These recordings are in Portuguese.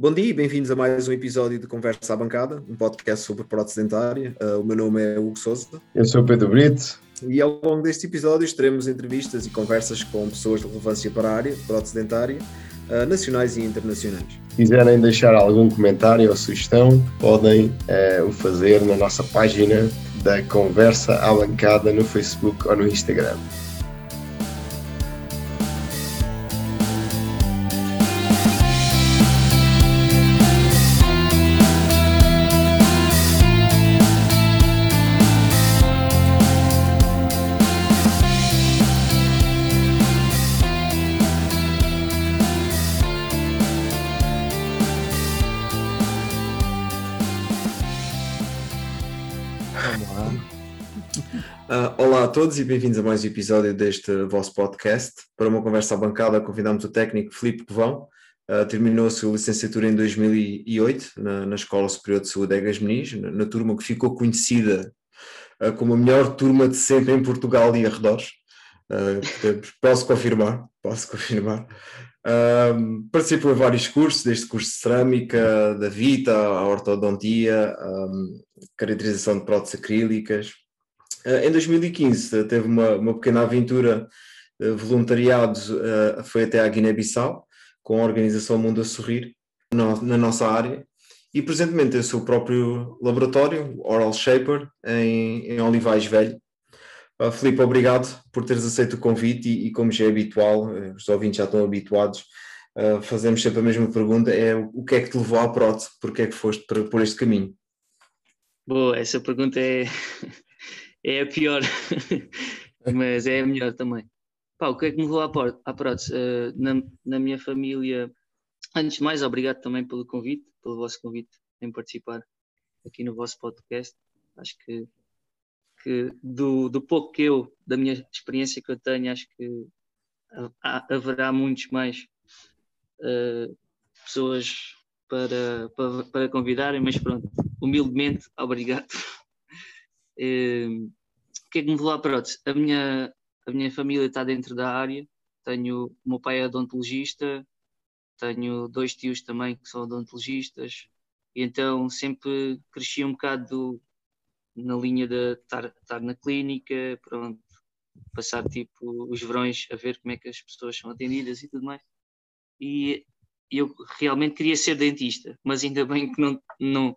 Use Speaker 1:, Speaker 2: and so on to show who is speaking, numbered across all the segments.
Speaker 1: Bom dia e bem-vindos a mais um episódio de Conversa à Bancada, um podcast sobre prótese dentária. Uh, o meu nome é Hugo Souza.
Speaker 2: Eu sou o Pedro Brito.
Speaker 1: E ao longo deste episódio teremos entrevistas e conversas com pessoas de relevância para a área de prótese dentária, uh, nacionais e internacionais.
Speaker 2: Se quiserem deixar algum comentário ou sugestão, podem uh, o fazer na nossa página da Conversa à Bancada no Facebook ou no Instagram.
Speaker 1: E bem-vindos a mais um episódio deste vosso podcast. Para uma conversa à bancada, convidamos o técnico Filipe Covão. Uh, terminou a sua licenciatura em 2008 na, na Escola Superior de Saúde Egas Meniz, na, na, turma que ficou conhecida uh, como a melhor turma de sempre em Portugal e arredores. Uh, posso confirmar, posso confirmar. Participou em vários cursos, desde curso de cerâmica, da Vita, a ortodontia, um, caracterização de próteses acrílicas, em 2015 eh, teve uma, uma pequena aventura eh, voluntariado, foi até à Guiné-Bissau, com a organização Mundo a Sorrir, na nossa área, e presentemente tem o seu próprio laboratório, Oral Shaper, em, em Olivais Velho. Uh, Filipe, obrigado por teres aceito o convite e, e, como já é habitual, os ouvintes já estão habituados, uh, fazemos sempre a mesma pergunta, é o que é que te levou à prótese, porque é que foste por, por este caminho?
Speaker 3: Boa, essa pergunta é é a pior, mas é a melhor também. Pá, o que é que me levou à, prótese? Uh, na, na minha família, antes de mais, obrigado também pelo convite, pelo vosso convite em participar aqui no vosso podcast. Acho que, que do, do pouco que eu, da minha experiência que eu tenho, acho que haverá muitos mais uh, pessoas para, para, para convidarem, mas pronto, humildemente, obrigado. Ehm, o que é que me levou à prótese? A minha, a minha família está dentro da área, tenho, o meu pai é odontologista, tenho dois tios também que são odontologistas, e então sempre cresci um bocado na linha de estar, estar na clínica, pronto, passar tipo os verões a ver como é que as pessoas são atendidas e tudo mais. E eu realmente queria ser dentista, mas ainda bem que não, não,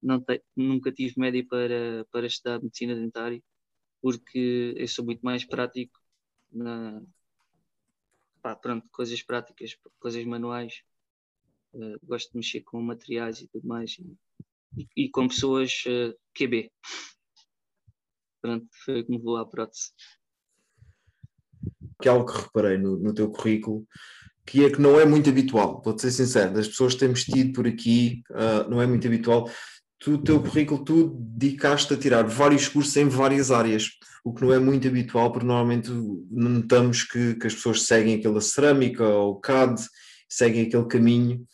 Speaker 3: não te, nunca tive média para, para estudar medicina dentária, porque eu sou muito mais prático na pá, pronto, coisas práticas, coisas manuais. Uh, gosto de mexer com materiais e tudo mais e, e com pessoas uh, eh, QB. Pronto, foi como vou à prótese.
Speaker 1: Que é algo que reparei no, no teu currículo que é que não é muito habitual, vou-te ser sincero, das pessoas que temos tido por aqui, uh, não é muito habitual tu, o teu currículo, tu dedicaste a tirar vários cursos em várias áreas, o que não é muito habitual, porque normalmente notamos que, que as pessoas seguem aquela cerâmica ou CAD, seguem aquele caminho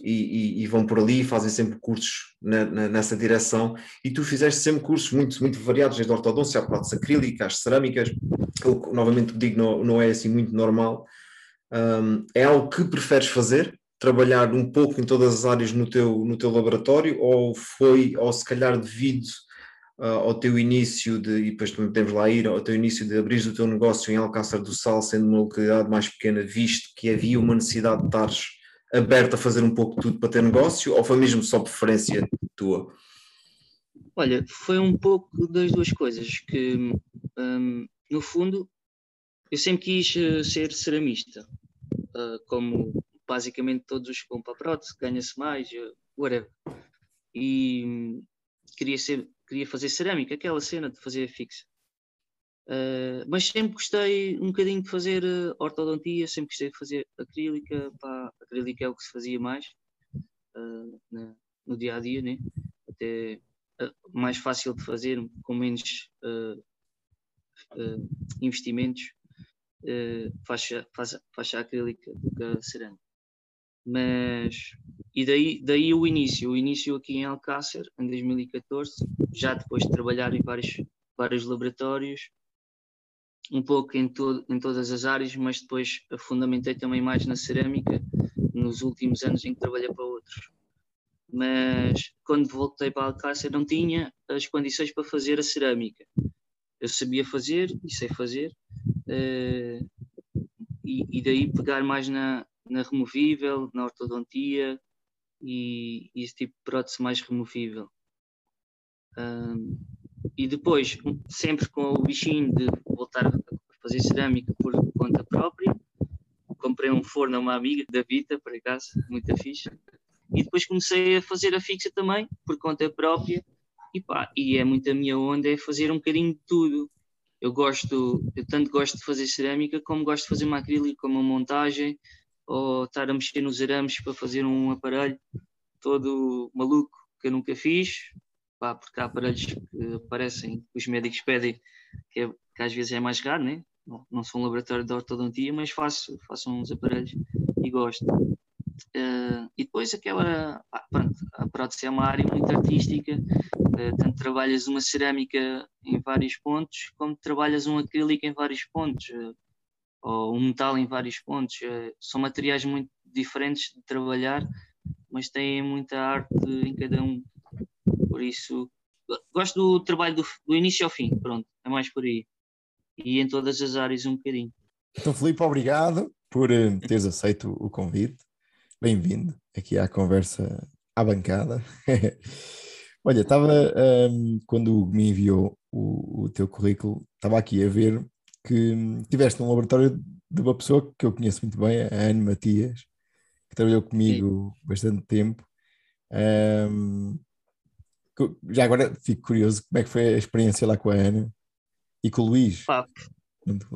Speaker 1: e, e, e vão por ali, fazem sempre cursos na, na, nessa direção, e tu fizeste sempre cursos muito, muito variados, desde a ortodôncia à prótese acrílica, às cerâmicas, o que novamente digo não, não é assim muito normal. Um, é algo que preferes fazer? Trabalhar um pouco em todas as áreas no teu, no teu laboratório ou foi, ou se calhar devido uh, ao teu início de, e depois também temos lá ir, ao teu início de abrir o teu negócio em Alcácer do Sal, sendo uma localidade mais pequena, visto que havia uma necessidade de estares aberto a fazer um pouco de tudo para ter negócio, ou foi mesmo só preferência tua?
Speaker 3: Olha, foi um pouco das duas coisas, que um, no fundo eu sempre quis uh, ser ceramista, uh, como basicamente todos os vão para prótese, ganha-se mais, eh, whatever. E hum, queria, ser, queria fazer cerâmica, aquela cena de fazer fixa. Uh, mas sempre gostei um bocadinho de fazer uh, ortodontia, sempre gostei de fazer acrílica, pá, acrílica é o que se fazia mais uh, no dia a dia, né? até mais fácil de fazer, com menos investimentos, faixa, faixa, faixa acrílica do que a cerâmica. Mas, e daí, daí o início, o início aqui em Alcácer, em 2014, já depois de trabalhar em vários, vários laboratórios, um pouco em, todo, em todas as áreas, mas depois fundamentei também mais na cerâmica nos últimos anos em que trabalhei para outros. Mas quando voltei para Alcácer não tinha as condições para fazer a cerâmica. Eu sabia fazer e sei fazer, uh, e, e, daí pegar mais na, na removível, na ortodontia e, e esse tipo de prótese mais removível. Um, e depois, sempre com o bichinho de voltar a fazer cerâmica por conta própria, comprei um forno a uma amiga da Vita, por acaso, muito fixe. E depois comecei a fazer a fixa também, por conta própria. E pá, e é muito a minha onda, é fazer um bocadinho de tudo. Eu gosto, eu tanto gosto de fazer cerâmica, como gosto de fazer uma acrílico, como uma montagem, ou estar a mexer nos arames para fazer um aparelho todo maluco que eu nunca fiz, pá, porque há aparelhos que aparecem, que os médicos pedem, que, é, que às vezes é mais raro, né? não, não sou um laboratório de ortodontia, mas faço, faço uns aparelhos e gosto. Uh, e depois aquela, pá, pronto, a prótese é uma área muito artística, uh, tanto trabalhas uma cerâmica em vários pontos, como trabalhas um acrílico em vários pontos, uh, ou um metal em vários pontos. são materiais muito diferentes de trabalhar, mas têm muita arte em cada um. Por isso, gosto do trabalho do, do início ao fim, pronto, é mais por aí e em todas as áreas um bocadinho.
Speaker 4: Então, Filipe, obrigado por uh, teres aceito o convite. Bem-vindo aqui à conversa à bancada. Olha, estava, um, ehm, quando me enviou o, o, teu currículo, estava aqui a ver que tiveste um laboratório de uma pessoa que eu conheço muito bem, a Anne Matias, que trabalhou comigo Sim. bastante tempo. Um, já agora fico curioso, como é que foi a experiência lá com a Ana? E com o Luís? Pá,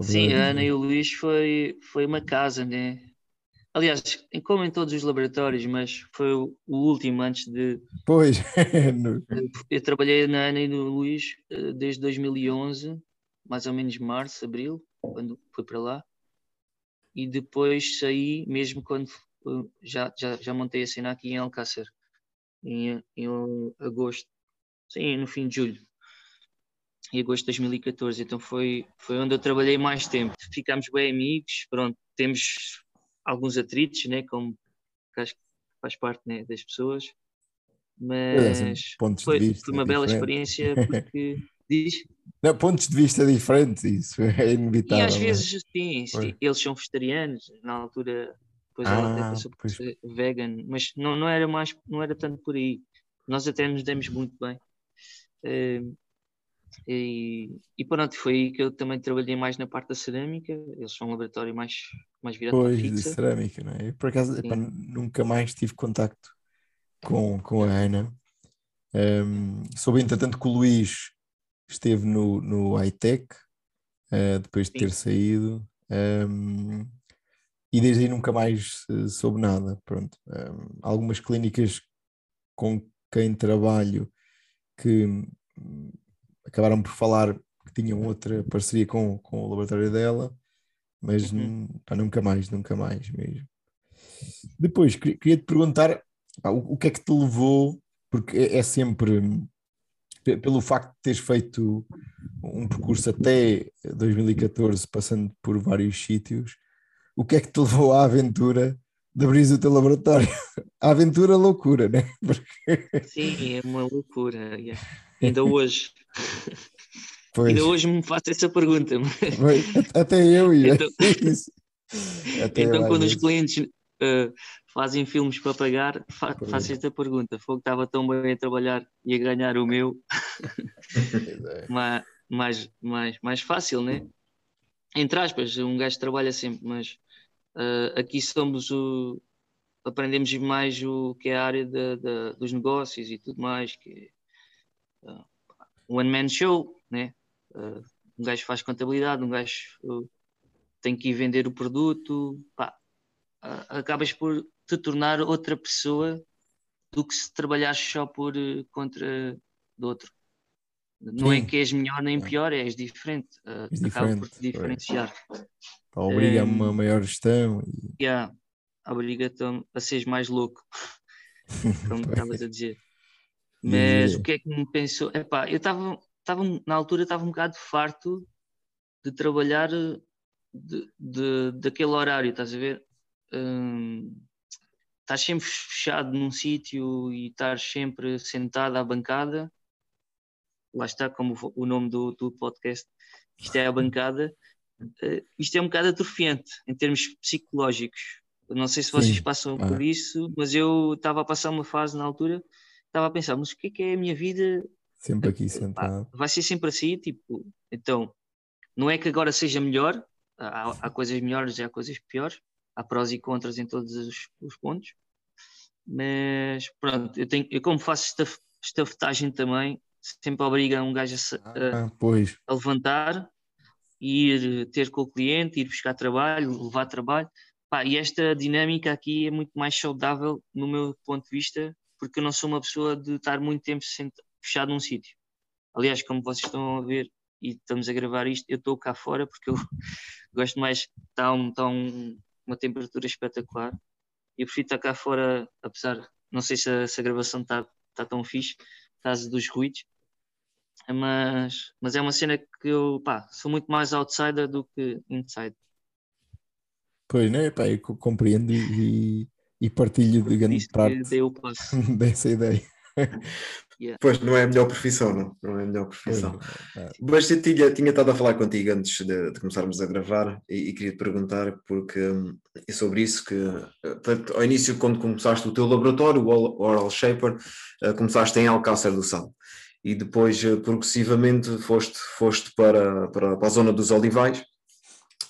Speaker 3: sim, a Ana e o Luís foi, foi uma casa, né? Aliás, como em todos os laboratórios, mas foi o, último antes de.
Speaker 4: Pois.
Speaker 3: eu trabalhei na Ana e no Luís eh, desde 2011, mais ou menos março, abril, quando fui para lá. E depois saí, mesmo quando já, já, já montei a cena aqui em Alcácer, em, em agosto, sim, no fim de julho. Em agosto de 2014, então foi, foi onde eu trabalhei mais tempo. Ficámos bem amigos, pronto, temos alguns atritos, né, como acho que faz parte né, das pessoas, mas foi, foi, uma bela experiência porque diz.
Speaker 4: Não, pontos de vista diferentes, isso é inevitável.
Speaker 3: E às é? vezes, sim, sim eles são vegetarianos, na altura, depois ah, ela até passou por ser vegan, mas não, não, era mais, não era tanto por aí. Nós até nos demos muito bem. Uh, e, e pronto, foi aí que eu também trabalhei mais na parte da cerâmica. Eles são um laboratório mais, mais virado
Speaker 4: pois, para a de cerâmica, não é? Eu, por acaso, epá, nunca mais tive contacto com, com a Ana. Um, soube, entretanto, que o Luís esteve no, no iTech, uh, depois de Sim. ter saído. Um, e desde aí nunca mais uh, soube nada. Pronto. Um, algumas clínicas com quem trabalho que acabaram por falar que tinham outra parceria com, com o laboratório dela, mas uhum. pá, nunca mais, nunca mais mesmo. Depois, queria te perguntar pá, o, o, que é que te levou, porque é, é sempre pelo facto de teres feito um percurso até 2014, passando por vários sítios, o que é que te levou à aventura de abrir o teu laboratório? A aventura loucura, né?
Speaker 3: Porque... Sim, é uma loucura. Yeah. Ainda hoje. Pois. Ainda hoje me faço essa pergunta.
Speaker 4: Até eu ia.
Speaker 3: Então, Até então quando os clientes uh, fazem filmes para pagar, fa faço esta pergunta. Fogo estava tão bem a trabalhar e a ganhar o meu. É. mais, mais, mais, mais fácil, né? Entre aspas, um gajo trabalha sempre, mas uh, aqui somos o. Aprendemos mais o que é a área de, de, dos negócios e tudo mais, que uh, one man show, né? Uh, um gajo faz contabilidade, um gajo uh, tem que ir vender o produto, pá, uh, acabas por te tornar outra pessoa do que se trabalhares só por uh, contra do outro. Não é Sim. é que és melhor nem pior, és diferente. Uh, és acaba diferente, por te diferenciar.
Speaker 4: obriga a uma maior gestão. E...
Speaker 3: Yeah, obriga-te a seres mais louco, como estavas a dizer. Mas o que é que me pensou? Epá, eu estava, na altura, estava um bocado farto de trabalhar de, de, daquele horário, estás a ver? Hum, estar sempre fechado num sítio e estar sempre sentado à bancada, lá está como o nome do, do podcast, isto é a bancada, uh, isto é um bocado atrofiante em termos psicológicos. não sei se vocês Sim. passam ah. por isso, mas eu estava a passar uma fase na altura, estava a pensar, mas o que é que é a minha vida?
Speaker 4: Sempre aqui sentado.
Speaker 3: vai ser sempre assim, tipo, então, não é que agora seja melhor, há, há coisas melhores e há coisas piores, há prós e contras em todos os, os pontos, mas pronto, eu, tenho, eu como faço esta estafetagem também, sempre obriga um gajo a, a,
Speaker 4: ah,
Speaker 3: a, levantar, ir ter com o cliente, ir buscar trabalho, levar trabalho. Pá, e esta dinâmica aqui é muito mais saudável no meu ponto de vista, porque eu não sou uma pessoa de estar muito tempo fechado num sítio. Aliás, como vocês estão a ver e estamos a gravar isto, eu estou cá fora porque eu gosto mais, está, um, está um, uma temperatura espetacular. E eu prefiro estar cá fora, apesar, não sei se a, se a gravação está, está tão fixe, caso dos ruídos, mas, mas é uma cena que eu pá, sou muito mais outsider do que inside.
Speaker 4: Pois, né? Pá, eu compreendo e, e partilho de grande parte dessa ideia.
Speaker 1: Yeah. Pois não é a melhor profissão, não, não é a melhor profissão. É. Mas eu tinha, tinha estado a falar contigo antes de, de começarmos a gravar e, e queria te perguntar, porque é sobre isso que ao início, quando começaste o teu laboratório, o Oral Shaper, uh, começaste em Alcácer do Sal e depois uh, progressivamente foste, foste para, para, para a zona dos Olivais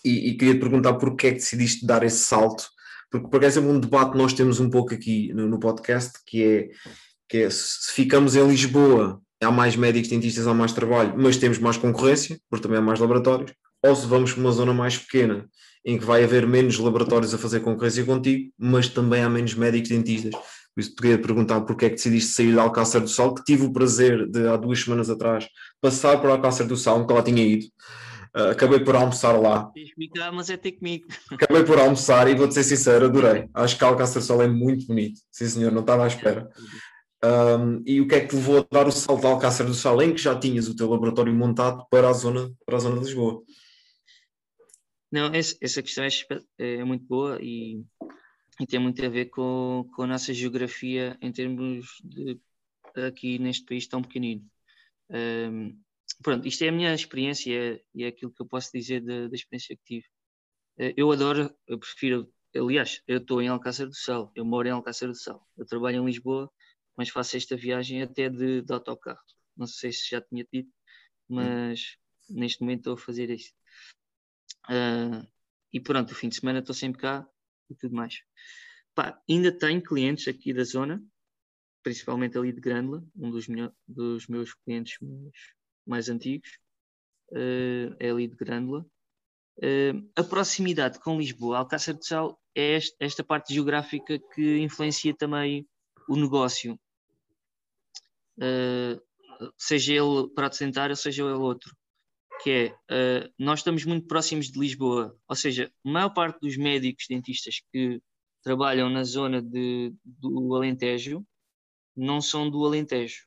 Speaker 1: e, e queria te perguntar porque é que decidiste dar esse salto porque por exemplo um debate nós temos um pouco aqui no, no podcast que é que é, se ficamos em Lisboa, há mais médicos dentistas, há mais trabalho, mas temos mais concorrência, porque também há mais laboratórios, ou se vamos para uma zona mais pequena, em que vai haver menos laboratórios a fazer concorrência contigo, mas também há menos médicos dentistas. Por isso, te queria perguntar porque é que decidiste sair de Alcácer do Sal, que tive o prazer de, há duas semanas atrás, passar por Alcácer do Sal, onde lá tinha ido. Uh, acabei por almoçar lá.
Speaker 3: mas é ter comigo.
Speaker 1: Acabei por almoçar e vou-te ser sincero, adorei. Acho que Alcácer do Sal é muito bonito. Sim, senhor, não estava à espera. Um, e o que é que te levou a dar o salto ao Alcácer do Sal, em que já tinhas o teu laboratório montado para a zona, para a zona de Lisboa?
Speaker 3: Não, essa questão é, é muito boa e, e, tem muito a ver com, com a nossa geografia em termos de aqui neste país tão pequenino. Um, pronto, isto é a minha experiência e é aquilo que eu posso dizer da, da experiência que tive. Eh, eu adoro, eu prefiro, aliás, eu estou em Alcácer do Sal, eu moro em Alcácer do Sal, eu trabalho em Lisboa mas faço esta viagem até de, de autocarro. Não sei se já tinha dito, mas hum. neste momento estou a fazer isso. Uh, e pronto, o fim de semana estou sempre cá e tudo mais. Pá, ainda tenho clientes aqui da zona, principalmente ali de Grândola, um dos, dos meus clientes mais, antigos, uh, é ali de Grândola. Uh, a proximidade com Lisboa, Alcácer de Sal, é esta, esta parte geográfica que influencia também o negócio seja ele prato dentário, seja ele outro, que é, uh, nós estamos muito próximos de Lisboa, ou seja, a maior parte dos médicos dentistas que trabalham na zona de, do Alentejo não são do Alentejo,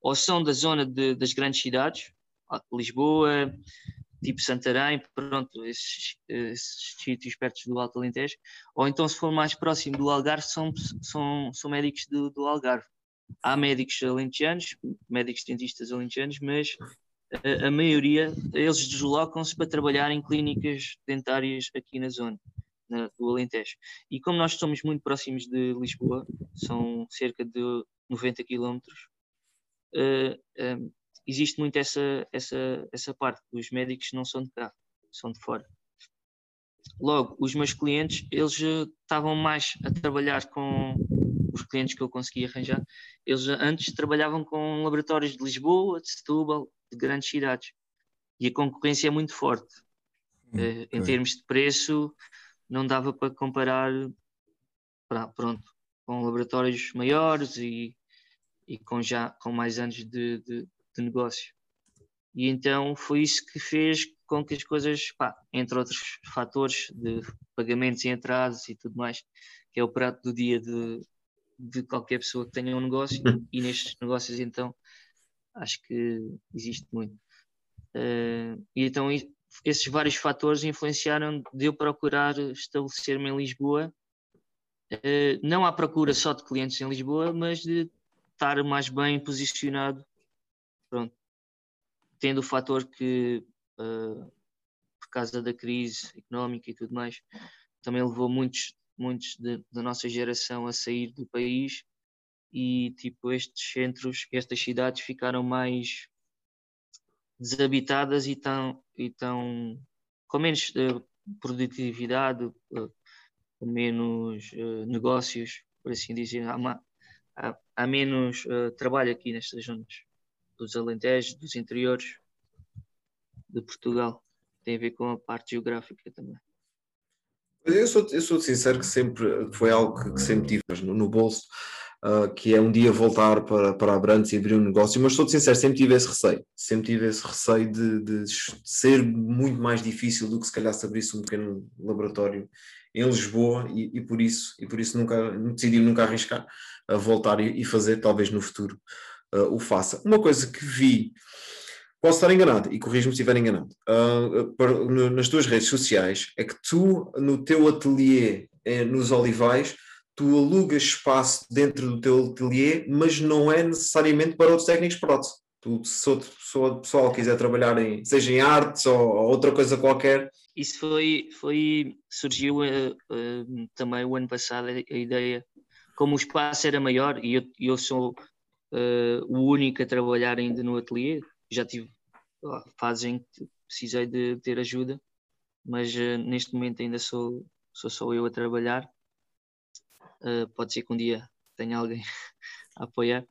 Speaker 3: ou são da zona de, das grandes cidades, Lisboa, tipo Santarém, pronto, esses, esses sítios perto do Alto Alentejo, ou então se for mais próximo do Algarve, são, são, são médicos do, do Algarve há médicos alentejanos, médicos dentistas alentejanos, mas a, a maioria, eles deslocam-se para trabalhar em clínicas dentárias aqui na zona, na, do Alentejo. E como nós estamos muito próximos de Lisboa, são cerca de 90 quilómetros, uh, um, existe muito essa, essa, essa parte, os médicos não são de cá, são de fora. Logo, os meus clientes, eles estavam mais a trabalhar com os clientes que eu consegui arranjar, eles antes trabalhavam com laboratórios de Lisboa, de Setúbal, de grandes cidades. E a concorrência é muito forte. Hum, uh, em termos de preço, não dava para comparar pronto, com laboratórios maiores e, e com já com mais anos de, de, de negócio. E então foi isso que fez com que as coisas, pá, entre outros fatores de pagamentos em atrasos e tudo mais, que é o prato do dia de, de qualquer pessoa que tenha um negócio hum. e nestes negócios então acho que existe muito. Uh, e então esses vários fatores influenciaram de eu procurar estabelecer-me em Lisboa uh, não à procura só de clientes em Lisboa, mas de estar mais bem posicionado, pronto, tendo o fator que, uh, por causa da crise económica e tudo mais, também levou muitos, muitos da nossa geração a sair do país e tipo estes centros, estas cidades ficaram mais desabitadas e tão, e tão com menos uh, produtividade, uh, com menos uh, negócios, por assim dizer. Há, há, há menos trabalho aqui nestas zonas dos Alentejos, dos interiores de Portugal. Tem a ver com a parte geográfica também.
Speaker 1: Eu sou, eu sou sincero que sempre foi algo que, que sempre tive no, no bolso uh, que é um dia voltar para, para Abrantes e abrir um negócio, mas estou sincero, sempre tive esse receio, sempre tive esse receio de, de, ser muito mais difícil do que se calhar se abrisse um pequeno laboratório em Lisboa e, e por isso, e por isso nunca, decidi nunca arriscar a voltar e, e fazer, talvez no futuro uh, o faça. Uma coisa que vi Posso estar enganado, e corrijo-me se estiver enganado. Uh, para, no, nas tuas redes sociais, é que tu, no teu ateliê eh, nos Olivais, tu alugas espaço dentro do teu ateliê, mas não é necessariamente para outros técnicos prótese. Tu, se outro pessoal quiser trabalhar em, seja em artes ou, ou outra coisa qualquer.
Speaker 3: Isso foi, foi surgiu uh, uh, também o ano passado a, ideia, como o espaço era maior e eu, eu sou o único a trabalhar ainda no ateliê, já tive fases em que precisei de ter ajuda, mas neste momento ainda sou, sou só eu a trabalhar Uh, pode ser que um dia tenha alguém a apoiar.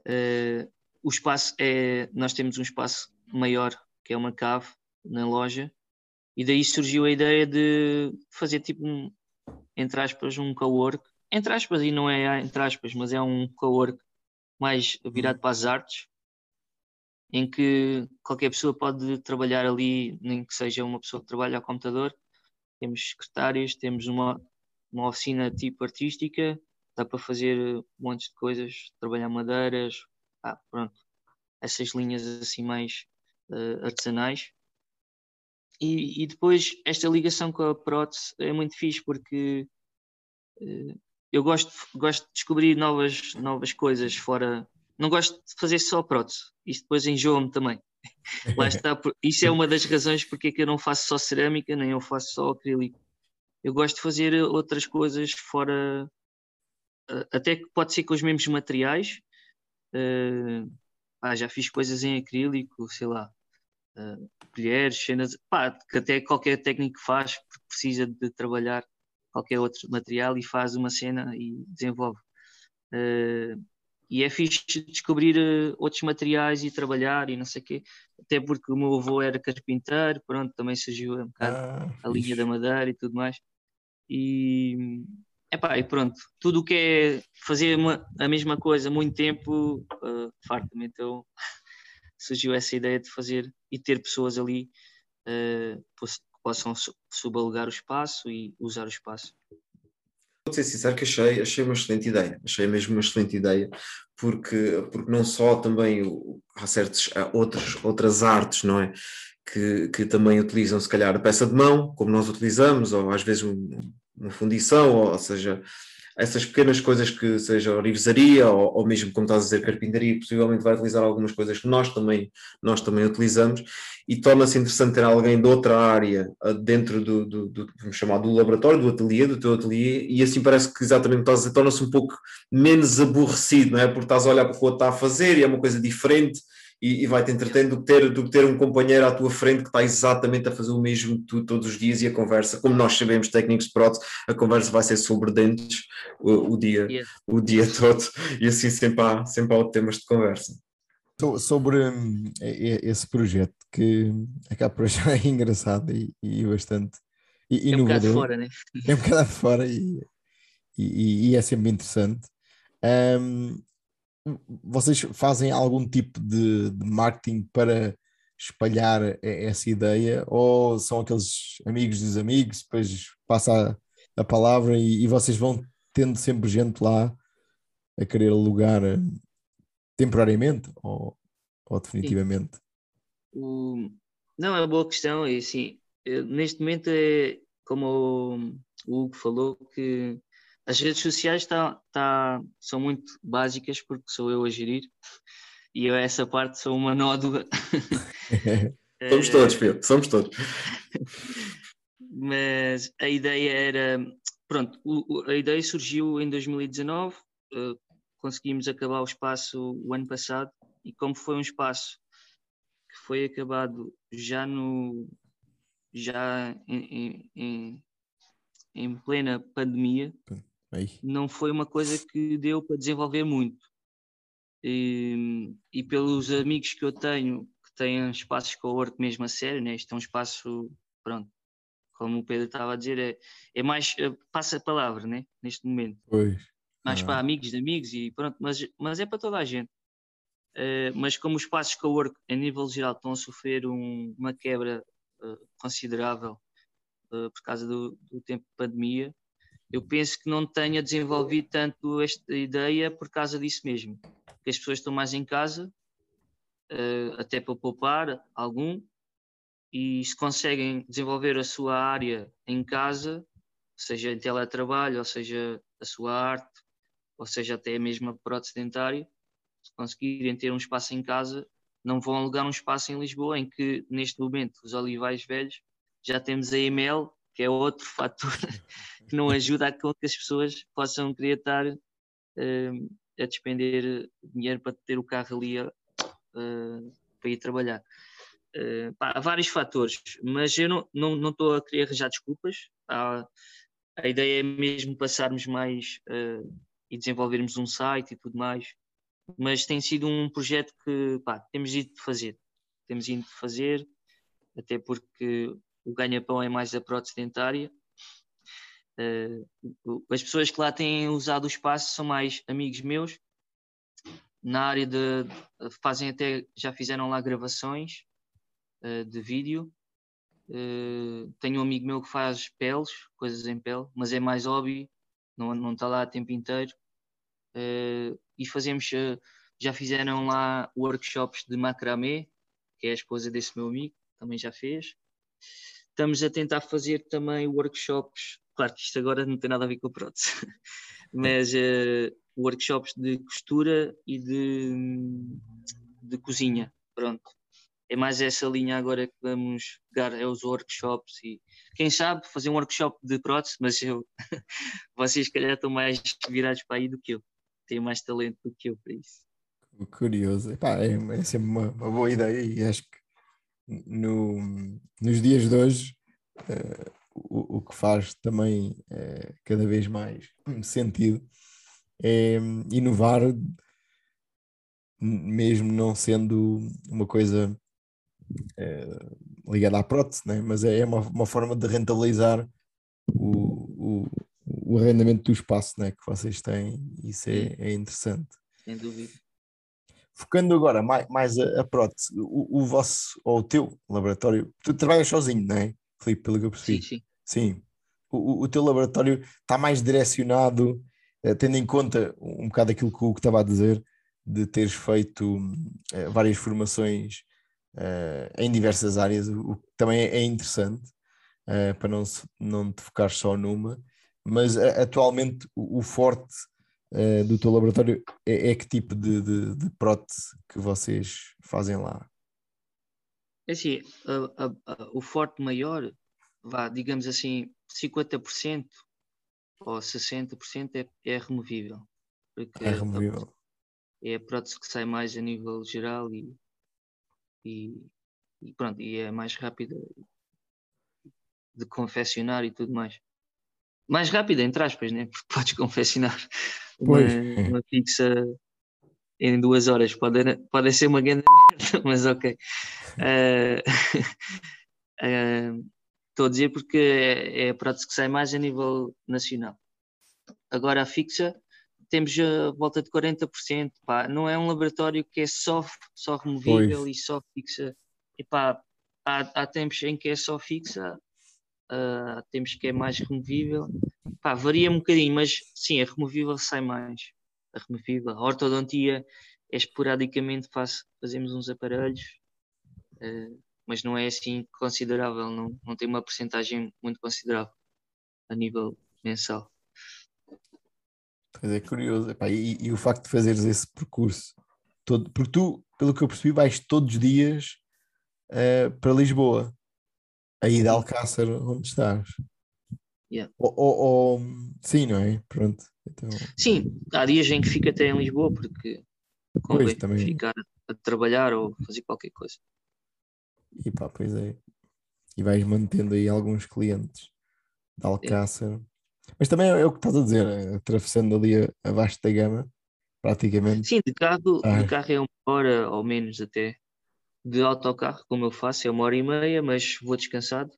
Speaker 3: Uh, o espaço é. Nós temos um espaço maior, que é uma cave na loja, e daí surgiu a ideia de fazer tipo um, entre aspas, um co-work. Entre aspas, e não é entre aspas, mas é um co-work mais virado para as artes, em que qualquer pessoa pode trabalhar ali, nem que seja uma pessoa que trabalha ao computador. Temos secretários, temos uma, uma oficina tipo artística, dá para fazer montes de coisas, trabalhar madeiras, ah, pronto, essas linhas assim mais uh, artesanais. E, e, depois esta ligação com a prótese é muito fixe porque uh, eu gosto, gosto de descobrir novas, novas coisas fora. Não gosto de fazer só prótese, isso depois enjoa-me também. Lá está, isso é uma das razões porque é que eu não faço só cerâmica, nem eu faço só acrílico eu gosto de fazer outras coisas fora, até que pode ser com os mesmos materiais. Uh, pá, já fiz coisas em acrílico, sei lá, uh, colheres, cenas, pá, que até qualquer técnico faz, porque precisa de trabalhar qualquer outro material e faz uma cena e desenvolve. Uh, e é fixe descobrir uh, outros materiais e trabalhar e não sei o quê, até porque o meu avô era carpinteiro, pronto, também surgiu um bocado ah, a linha da madeira e tudo mais. E, epá, e pronto, tudo o que é fazer uma, a mesma coisa muito tempo, uh, farto-me, então surgiu essa ideia de fazer e ter pessoas ali uh, que possam subalugar o espaço e usar o espaço.
Speaker 1: Vou ser sincero que achei, achei uma excelente ideia, achei mesmo uma excelente ideia, porque, porque não só também há, certos, há outros, outras artes, não é? Que, que também utilizam se calhar a peça de mão, como nós utilizamos, ou às vezes um, uma fundição, ou, ou seja, essas pequenas coisas que seja orivesaria ou, ou, mesmo como estás a dizer carpintaria, possivelmente vai utilizar algumas coisas que nós também, nós também utilizamos e torna-se interessante ter alguém de outra área ah, dentro do, do, do vamos chamar, do laboratório, do ateliê, do teu ateliê e assim parece que exatamente estás a dizer, torna-se um pouco menos aborrecido, não é? Porque estás a olhar para o que o outro está a fazer e é uma coisa diferente e, e vai-te entretendo do que, ter, do que ter um companheiro à tua frente que está exatamente a fazer o mesmo tu todos os dias e a conversa, como nós sabemos, técnicos de prótese, a conversa vai ser sobre dentes o, o dia, yeah. o dia todo e assim sempre há, sempre há temas de conversa.
Speaker 4: Sobre hum, esse projeto que acaba por achar engraçado e, e bastante
Speaker 3: e, é um bocado fora, né?
Speaker 4: É um bocado fora e, e, e é sempre interessante. Um, vocês fazem algum tipo de, de, marketing para espalhar essa ideia ou são aqueles amigos dos amigos, depois passa a, a palavra e, e, vocês vão tendo sempre gente lá a querer alugar eh, temporariamente ou, ou definitivamente?
Speaker 3: O... Não, é uma boa questão e sim, neste momento é como o Hugo falou que as redes sociais tá, tá, são muito básicas porque sou eu a gerir e eu essa parte sou uma nódoa.
Speaker 1: somos todos, Pedro, somos todos.
Speaker 3: Mas a ideia era, pronto, o, a ideia surgiu em 2019, uh, eh, conseguimos acabar o espaço o ano passado e como foi um espaço que foi acabado já no já em, em, em plena pandemia, Aí. não foi uma coisa que deu para desenvolver muito. E, e, pelos amigos que eu tenho que têm espaços com o work mesmo a sério, né? isto é um espaço, pronto, como o Pedro estava a dizer, é, é mais é, passa a palavra né? neste momento.
Speaker 4: Pois.
Speaker 3: Mais ah. para amigos de amigos e pronto, mas, mas é para toda a gente. Uh, mas como os espaços co-work a nível geral estão a sofrer um, uma quebra uh, considerável uh, por causa do, do, tempo de pandemia, eu penso que não tenha desenvolvido tanto esta ideia por causa disso mesmo. Que as pessoas estão mais em casa, até para poupar algum, e se conseguem desenvolver a sua área em casa, seja em teletrabalho, ou seja a sua arte, ou seja até mesmo a prótese dentária, se conseguirem ter um espaço em casa, não vão alugar um espaço em Lisboa, em que neste momento os olivais velhos já temos a EML, que é outro fator que não ajuda a que as pessoas possam querer estar uh, a despender dinheiro para ter o carro ali uh, para ir trabalhar. Uh, pá, há vários fatores, mas eu não estou não, não a querer arranjar desculpas. Há, a ideia é mesmo passarmos mais e desenvolvermos um site e tudo mais mas tem sido um projeto que pá, temos ido fazer. Temos ido fazer, até porque o ganha-pão é mais a prótese dentária. Uh, as pessoas que lá têm usado o espaço são mais amigos meus, na área de. fazem até. já fizeram lá gravações uh, de vídeo. Uh, tenho um amigo meu que faz peles, coisas em pele, mas é mais hobby, não, não está lá o tempo inteiro. Uh, e fazemos, já fizeram lá workshops de macramé, que é a esposa desse meu amigo, também já fez. Estamos a tentar fazer também workshops, claro que isto agora não tem nada a ver com a prótese, mas uh, workshops de costura e de, de cozinha, pronto. É mais essa linha agora que vamos pegar, é os workshops e quem sabe fazer um workshop de prótese, mas eu, vocês calhar estão mais virados para aí do que eu tem mais talento do que eu para isso.
Speaker 4: Curioso. Epá, é, é sempre uma, uma, boa ideia e acho que no, nos dias de hoje uh, o, o, que faz também uh, cada vez mais sentido é inovar, mesmo não sendo uma coisa uh, ligada à prótese, né? mas é, é uma, uma forma de rentabilizar o, o, o arrendamento do espaço né, que vocês têm, isso é, é interessante.
Speaker 3: Sem dúvida.
Speaker 4: Focando agora mais, mais a, a prótese, o, o, vosso, ou o teu laboratório, tu trabalhas sozinho, não é, Filipe, pelo que eu percebi?
Speaker 3: Sim, sim.
Speaker 4: Sim. O, o teu laboratório está mais direcionado, eh, tendo em conta um bocado aquilo que o que estava a dizer, de teres feito eh, várias formações eh, em diversas áreas, o que também é interessante, para não, não te focar só numa mas atualmente o, forte do teu laboratório é, é que tipo de, de, de, prótese que vocês fazem lá?
Speaker 3: É assim, a, a, a, o forte maior, vá, digamos assim, 50% ou 60% é, é removível.
Speaker 4: É removível.
Speaker 3: É a prótese que sai mais a nível geral e, e, e pronto, e é mais rápida de confeccionar e tudo mais mais rápida, entre aspas, né? porque podes confeccionar uma, uma, fixa em duas horas. Pode, pode ser uma grande merda, mas ok. Uh, uh, estou a dizer porque é, é a prótese que sai mais a nível nacional. Agora a fixa temos a volta de 40%. Pá. Não é um laboratório que é só, só removível pois. e só fixa. E, pá, há, há tempos em que é só fixa, uh, temos que é mais removível. Pá, varia um bocadinho, mas sim, a removível sai mais. A removível. A ortodontia é esporadicamente faz, fazemos uns aparelhos, uh, mas não é assim considerável, não, não tem uma porcentagem muito considerável a nível mensal.
Speaker 4: Pois é curioso. Epá, e, e, o facto de fazeres esse percurso todo, porque tu, pelo que eu percebi, vais todos os dias uh, para Lisboa, aí de Alcácer, onde estás.
Speaker 3: Yeah.
Speaker 4: Ou, ou, ou, sim, não é? Pronto. Então...
Speaker 3: Sim, há dias em que fico até em Lisboa porque
Speaker 4: pois, também...
Speaker 3: ficar a trabalhar ou fazer qualquer coisa.
Speaker 4: E pá, pois é. E vais mantendo aí alguns clientes de Alcácer. Mas também é o que estás a dizer, é, atravessando ali a, a vasta gama, praticamente.
Speaker 3: Sim, de carro, ah. de carro é uma hora ou menos até. De autocarro, como eu faço, é uma hora e meia, mas vou descansado.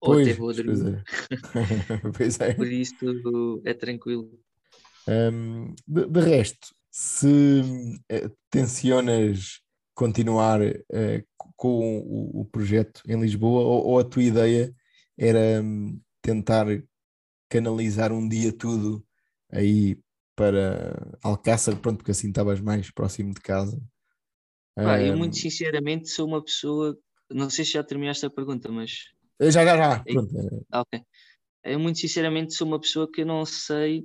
Speaker 3: Pois, ou até vou dormir.
Speaker 4: Pois é. pois é.
Speaker 3: Por isso é tranquilo.
Speaker 4: Um, de, de, resto, se uh, tensionas continuar uh, com o, o, projeto em Lisboa ou, ou a tua ideia era um, tentar canalizar um dia tudo aí para Alcácer, pronto, porque assim estavas mais próximo de casa.
Speaker 3: Ah, eu muito sinceramente sou uma pessoa, não sei se já terminaste a pergunta, mas...
Speaker 4: Já, já, já, pronto.
Speaker 3: Ah, ok. Eu muito sinceramente sou uma pessoa que eu não sei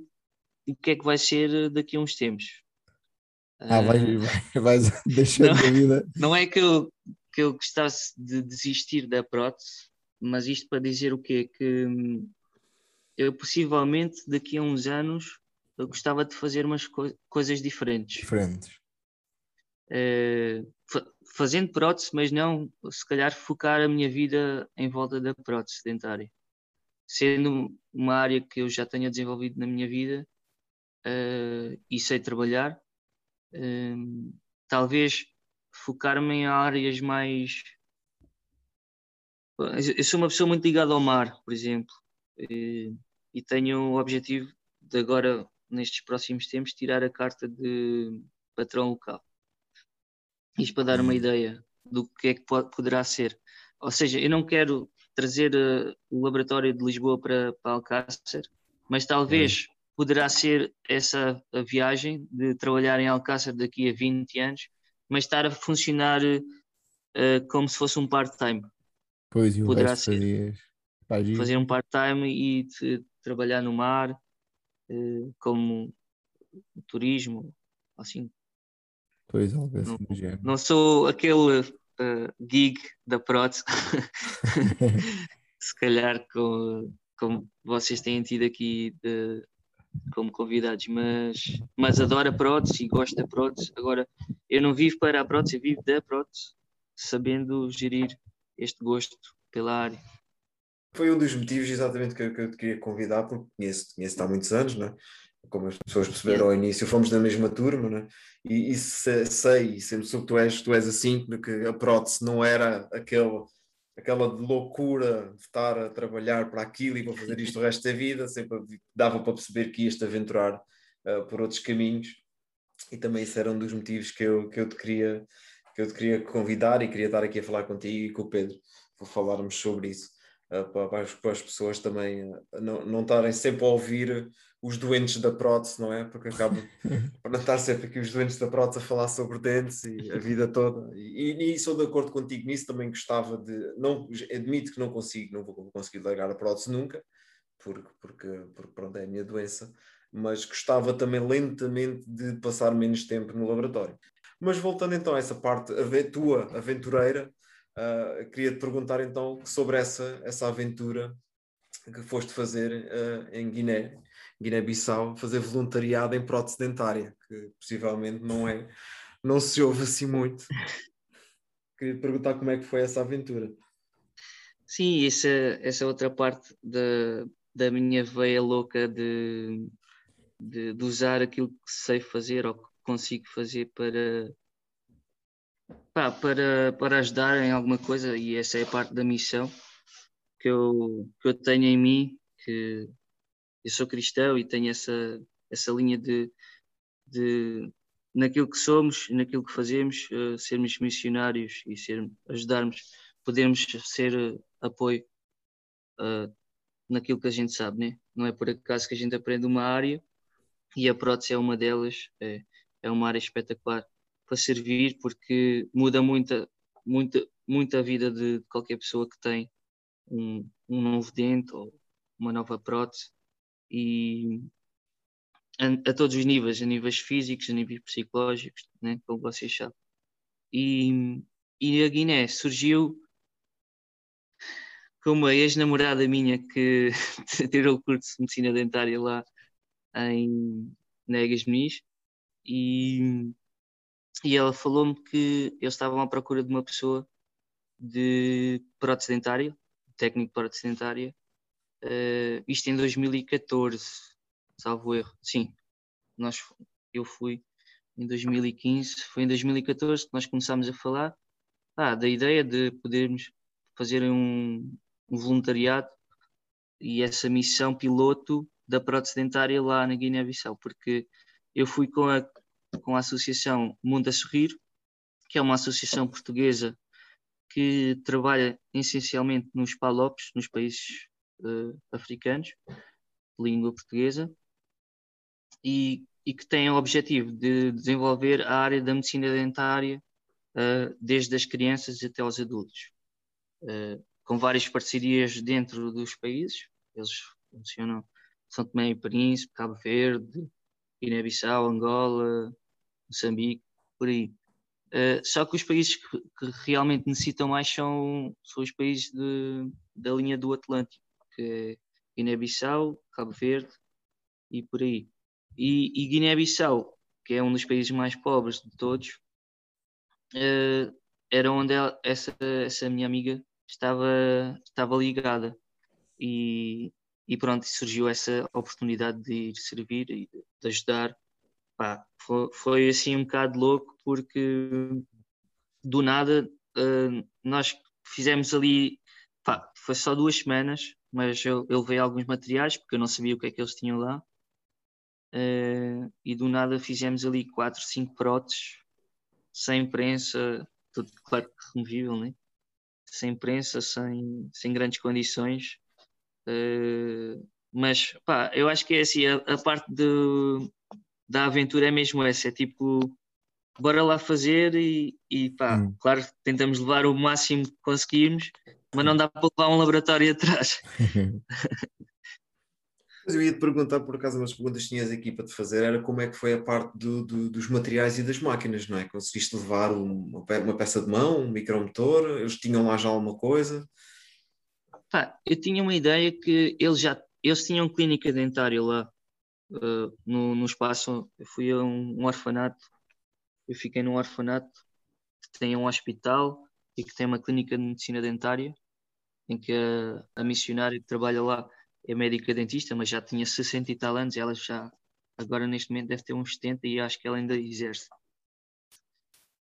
Speaker 3: o que é que vai ser daqui a uns tempos.
Speaker 4: Ah, vais, uh, vais deixando a vida.
Speaker 3: Não é que eu, que eu gostasse de desistir da prótese, mas isto para dizer o quê? Que hum, eu possivelmente daqui a uns anos eu gostava de fazer umas co coisas diferentes.
Speaker 4: Diferentes.
Speaker 3: Uh, fazendo prótese, mas não se calhar focar a minha vida em volta da prótese dentária. Sendo uma área que eu já tenha desenvolvido na minha vida uh, e sei trabalhar, uh, talvez focar-me em áreas mais. Eu sou uma pessoa muito ligada ao mar, por exemplo, e, e tenho o objetivo de agora, nestes próximos tempos, tirar a carta de patrão local. Isto para dar uma hum. ideia do que é que pode, poderá ser. Ou seja, eu não quero trazer uh, o laboratório de Lisboa para, para Alcácer, mas talvez hum. Poderá ser essa a viagem de trabalhar em Alcácer daqui a 20 anos, mas estar a funcionar uh, como se fosse um part-time.
Speaker 4: Pois, e o poderá ser
Speaker 3: fazer um part-time e trabalhar no mar, uh, como turismo, assim.
Speaker 4: Pois, algo assim não, do género.
Speaker 3: Não sou aquele uh, gig da prótese, se calhar com, como vocês têm tido aqui de, como convidados, mas, mas adoro a prótese e gosto da prótese. Agora, eu não vivo para a prótese, eu vivo da prótese, sabendo gerir este gosto pela área.
Speaker 1: Foi um dos motivos exatamente que eu, que eu te queria convidar, porque conheço, conheço há muitos anos, não é? como as pessoas perceberam ao início, fomos da mesma turma, né? e, e sei, e sempre soube que tu és, tu és assim, que a prótese não era aquele, aquela loucura de estar a trabalhar para aquilo e para fazer isto o resto da vida, sempre dava para perceber que ias te aventurar uh, por outros caminhos, e também isso era um dos motivos que eu, que eu te queria que eu te queria convidar e queria estar aqui a falar contigo e com o Pedro, para falarmos sobre isso. Para, para, as pessoas também uh, não, não estarem sempre a ouvir os doentes da prótese, não é? Porque acabo por não estar sempre aqui os doentes da prótese a falar sobre dentes e a vida toda. E, e, e sou de acordo contigo nisso, também gostava de. Não, admito que não consigo, não vou conseguir largar a prótese nunca, porque, porque, porque pronto, é a minha doença, mas gostava também lentamente de passar menos tempo no laboratório. Mas voltando então a essa parte a tua aventureira, uh, queria te perguntar então sobre essa, essa aventura que foste fazer uh, em Guiné Guiné-Bissau fazer voluntariado em prótese dentária, que possivelmente não é, não se ouve assim muito. Queria perguntar como é que foi essa aventura.
Speaker 3: Sim, essa, essa outra parte da, da minha veia louca de, de, de usar aquilo que sei fazer ou que consigo fazer para, pá, para, para ajudar em alguma coisa, e essa é a parte da missão que eu, que eu tenho em mim, que eu sou cristão e tenho essa, essa linha de, de naquilo que somos, naquilo que fazemos, uh, sermos missionários e ser, ajudarmos, podermos ser uh, apoio uh, naquilo que a gente sabe, né? não é por acaso que a gente aprende uma área e a prótese é uma delas, é, é uma área espetacular para servir porque muda muita, muita, muita vida de qualquer pessoa que tem um, um novo dente ou uma nova prótese e, a, a, todos os níveis, a níveis físicos, a níveis psicológicos, né, como vocês sabem. E, e a Guiné surgiu com uma ex-namorada minha que tirou o curso de medicina dentária lá em Negas Muniz e, e ela falou-me que eles estavam à procura de uma pessoa de prótese dentária, técnico de prótese dentária, uh, isto em 2014, salvo erro, sim, nós, eu fui em 2015, foi em 2014 que nós começámos a falar ah, da ideia de podermos fazer um, um voluntariado e essa missão piloto da prótese dentária lá na Guiné-Bissau, porque eu fui com a, com a associação Mundo a Sorrir, que é uma associação portuguesa que trabalha essencialmente nos PALOPs, nos países uh, africanos, língua portuguesa, e, e, que tem o objetivo de desenvolver a área da medicina dentária uh, desde as crianças até aos adultos. Uh, com várias parcerias dentro dos países. Eles funcionam São Tomé e Príncipe, Cabo Verde, Guiné-Bissau, Angola, Moçambique, por aí. Uh, só que os países que, que, realmente necessitam mais são, são os países de, da linha do Atlântico, que é Guiné-Bissau, Cabo Verde e por aí. E, e Guiné-Bissau, que é um dos países mais pobres de todos, uh, era onde ela, essa, essa minha amiga estava, estava ligada. E, e pronto, surgiu essa oportunidade de ir servir e de ajudar. Pá, foi, foi, assim um bocado louco porque do nada uh, nós fizemos ali, pá, foi só duas semanas, mas eu, eu levei alguns materiais porque eu não sabia o que é que eles tinham lá. Uh, e do nada fizemos ali quatro, cinco próteses, sem prensa, tudo claro que removível, né? sem prensa, sem, sem grandes condições. Uh, mas pá, eu acho que é assim, a, a parte de, da aventura é mesmo essa, é tipo, bora lá fazer e, e pá, hum. claro, tentamos levar o máximo que conseguirmos, mas não dá para levar um laboratório atrás.
Speaker 1: Mas eu ia te perguntar, por acaso, umas perguntas que tinhas aqui para te fazer, era como é que foi a parte do, do, dos materiais e das máquinas, não é? Conseguiste levar uma, uma peça de mão, um micromotor, eles tinham lá já alguma coisa?
Speaker 3: Pá, eu tinha uma ideia que eles já eles tinham clínica dentária lá no, no espaço. Eu fui a um, um, orfanato, eu fiquei num orfanato que tem um hospital e que tem uma clínica de medicina dentária, em que a, a missionária que trabalha lá é médica dentista, mas já tinha 60 e tal anos, ela já agora neste momento deve ter uns 70 e acho que ela ainda exerce.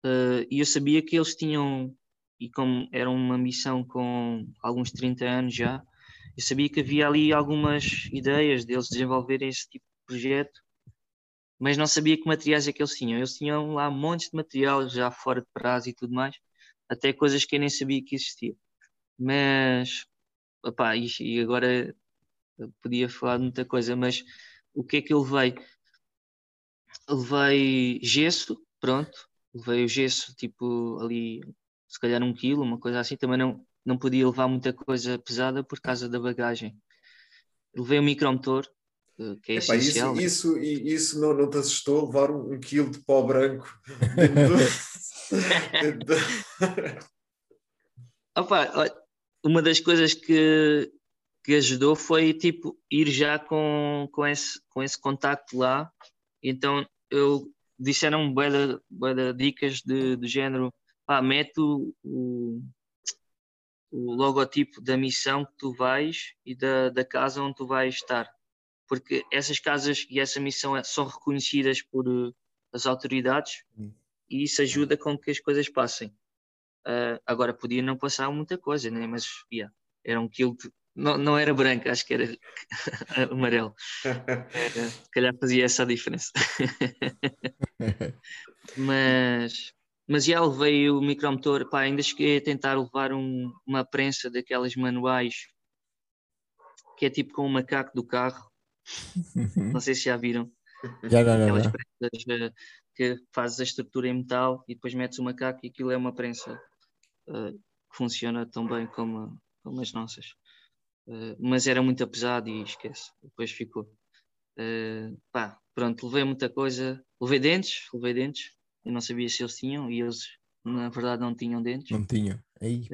Speaker 3: Uh, e eu sabia que eles tinham, e como era uma missão com alguns 30 anos já, eu sabia que havia ali algumas ideias deles desenvolverem esse tipo projeto, mas não sabia que materiais é que eles tinham. Eles tinham lá montes de material já fora de prazo e tudo mais, até coisas que eu nem sabia que existia. Mas, opá, e, e agora podia falar de muita coisa, mas o que é que eu levei? Levei gesso, pronto, levei o gesso tipo ali, se calhar um quilo, uma coisa assim, também não, não podia levar muita coisa pesada por causa da bagagem. Levei um micromotor, que é essencial.
Speaker 1: Isso, né? isso, isso não, não te assustou levar um, um quilo de pó branco
Speaker 3: Opa, uma das coisas que, que ajudou foi tipo ir já com, com, esse, com esse contacto lá. Então eu disseram bué de, dicas de, de género, pá, mete o, o, o, logotipo da missão que tu vais e da, da casa onde tu vais estar. Porque essas casas e essa missão é, são reconhecidas por uh, as autoridades hum. e isso ajuda com que as coisas passem. Uh, agora podia não passar muita coisa, né? mas yeah, era um quilo de, não, não era branco, acho que era amarelo. Era, se calhar fazia essa a diferença. mas, mas já levei o micromotor, pá, ainda cheguei a tentar levar um, uma prensa daquelas manuais que é tipo com o macaco do carro. Não sei se já viram.
Speaker 4: Já, já, já,
Speaker 3: já. prensas uh, que fazes a estrutura em metal e depois metes o macaco e aquilo é uma prensa uh, que funciona tão bem como, como as nossas. Uh, mas era muito pesado e esquece. Depois ficou. Pá, pronto, levei muita coisa. Levei dentes, levei dentes. Eu não sabia se eles tinham e eles, na verdade, não tinham dentes.
Speaker 4: Não tinham. Aí,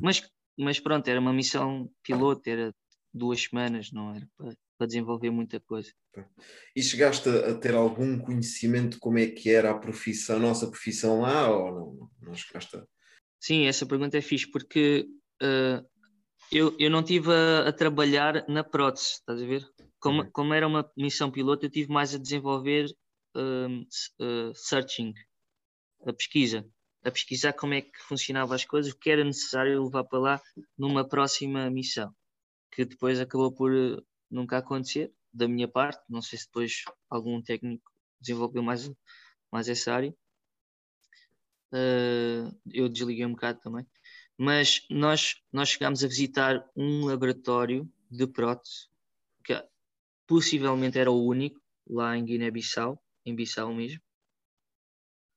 Speaker 3: mas, mas pronto, era uma missão piloto, era duas semanas, não era para, para desenvolver muita coisa.
Speaker 1: E chegaste a, ter algum conhecimento de como é que era a profissão, a nossa profissão lá, ou não, não chegaste a...
Speaker 3: Sim, essa pergunta é fixe, porque uh, eu, eu não estive a, a, trabalhar na prótese, estás a ver? Como,
Speaker 1: Uhum.
Speaker 3: como era uma missão piloto, eu tive mais a desenvolver um, uh, searching, a pesquisa, a pesquisar como é que funcionavam as coisas, o que era necessário levar para lá numa próxima missão, que depois acabou por uh, nunca acontecer, da minha parte. Não sei se depois algum técnico desenvolveu mais, mais essa área. Uh, eu desliguei um bocado também. Mas nós, nós chegámos a visitar um laboratório de prótese, que possivelmente era o único lá em Guiné-Bissau, em Bissau mesmo,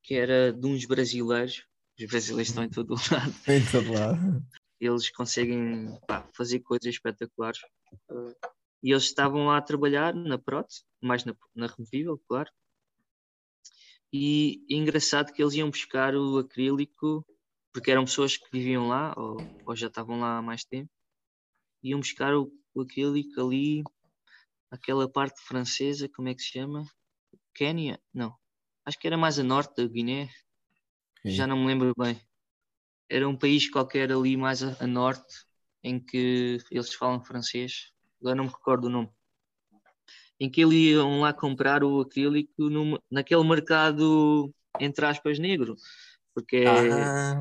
Speaker 3: que era de uns brasileiros. Os brasileiros estão em todo o lado.
Speaker 4: Em todo lado.
Speaker 3: Eles conseguem pá, fazer coisas espetaculares. Uh, e eles estavam lá a trabalhar na prótese, mais na, na removível, claro. E é engraçado que eles iam buscar o acrílico, porque eram pessoas que viviam lá, ou, ou já estavam lá há mais tempo, iam buscar o, o acrílico ali, aquela parte francesa, como é que se chama? Quénia? Não. Acho que era mais a norte da Guiné, já não me lembro bem. Era um país qualquer ali mais a, a norte, em que eles falam francês, agora não me recordo o nome em que eles iam lá comprar o acrílico numa, naquele mercado, entre aspas, negro. Porque,
Speaker 4: Ah,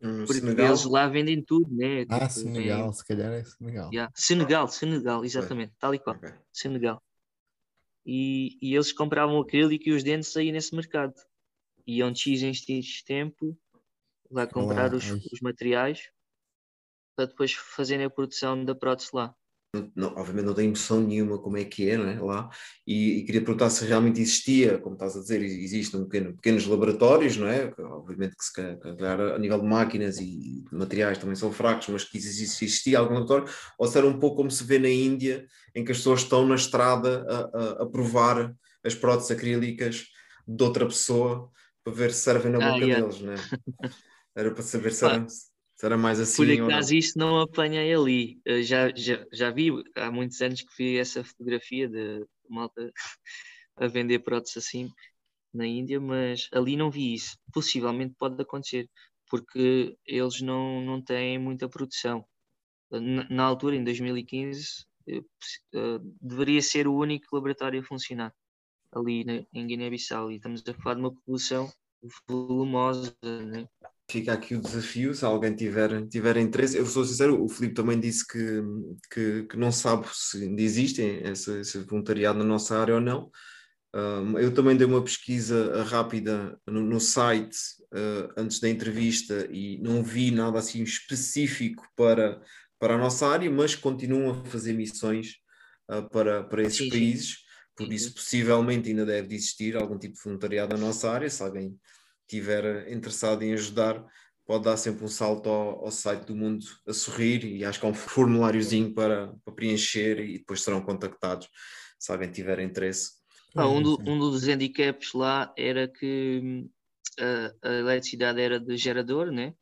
Speaker 1: No
Speaker 3: porque
Speaker 1: Senegal?
Speaker 3: eles lá vendem tudo, né?
Speaker 4: ah
Speaker 3: Tipo,
Speaker 4: Senegal, se calhar é Senegal.
Speaker 3: yeah. Senegal, Senegal, exatamente, tal e qual,
Speaker 1: Ok.
Speaker 3: Senegal. E, e eles compravam o acrílico e os dentes aí nesse mercado. Iam X em X tempo lá comprar os,
Speaker 4: ai.
Speaker 3: os materiais para depois fazerem a produção da prótese lá.
Speaker 1: não- obviamente não tenho noção nenhuma como é que é, não é, lá, e, e queria perguntar se realmente existia, como estás a dizer, existem um pequeno- pequenos laboratórios, não é? Obviamente que se calhar, a nível de máquinas e de materiais também são fracos, mas que existia algum laboratório, ou se era um pouco como se vê na Índia, em que as pessoas estão na estrada a, a- a provar as próteses acrílicas de outra pessoa para ver se servem na
Speaker 3: Ah,
Speaker 1: boca
Speaker 3: yeah.
Speaker 1: deles, não é? Era para saber se
Speaker 3: Pá,
Speaker 1: era, se era mais assim
Speaker 3: Por acaso isso não apanhei ali. Eu já, já, já vi, há muitos anos que vi essa fotografia de malta a vender próteses assim na Índia, mas ali não vi isso. Possivelmente pode acontecer, porque eles não, não têm muita produção. Na, na altura, em 2015, eh, possi- eh, deveria ser o único laboratório a funcionar ali na- em Guiné-Bissau. E estamos a falar de uma população volumosa, né?
Speaker 1: Fica aqui o desafio, se alguém tiver, tiver interesse. Eu sou sincero, o Filipe também disse que, que, que não sabe se ainda existe esse, esse voluntariado na nossa área ou não. Um, eu também dei uma pesquisa rápida no, no site uh, antes da entrevista e não vi nada assim específico para, para a nossa área, mas continuam a fazer missões uh, para, para esses
Speaker 3: Sim, sim.
Speaker 1: países. Por
Speaker 3: Sim,
Speaker 1: isso, possivelmente ainda deve de existir algum tipo de voluntariado na nossa área. Se alguém estiver interessado em ajudar, pode dar sempre um salto ao, ao site do Mundo a Sorrir e acho que há um formuláriozinho para, para preencher e depois serão contactados se alguém tiver interesse.
Speaker 3: Ah, um, do- um dos handicaps lá era que hum, a, a eletricidade era de gerador, né?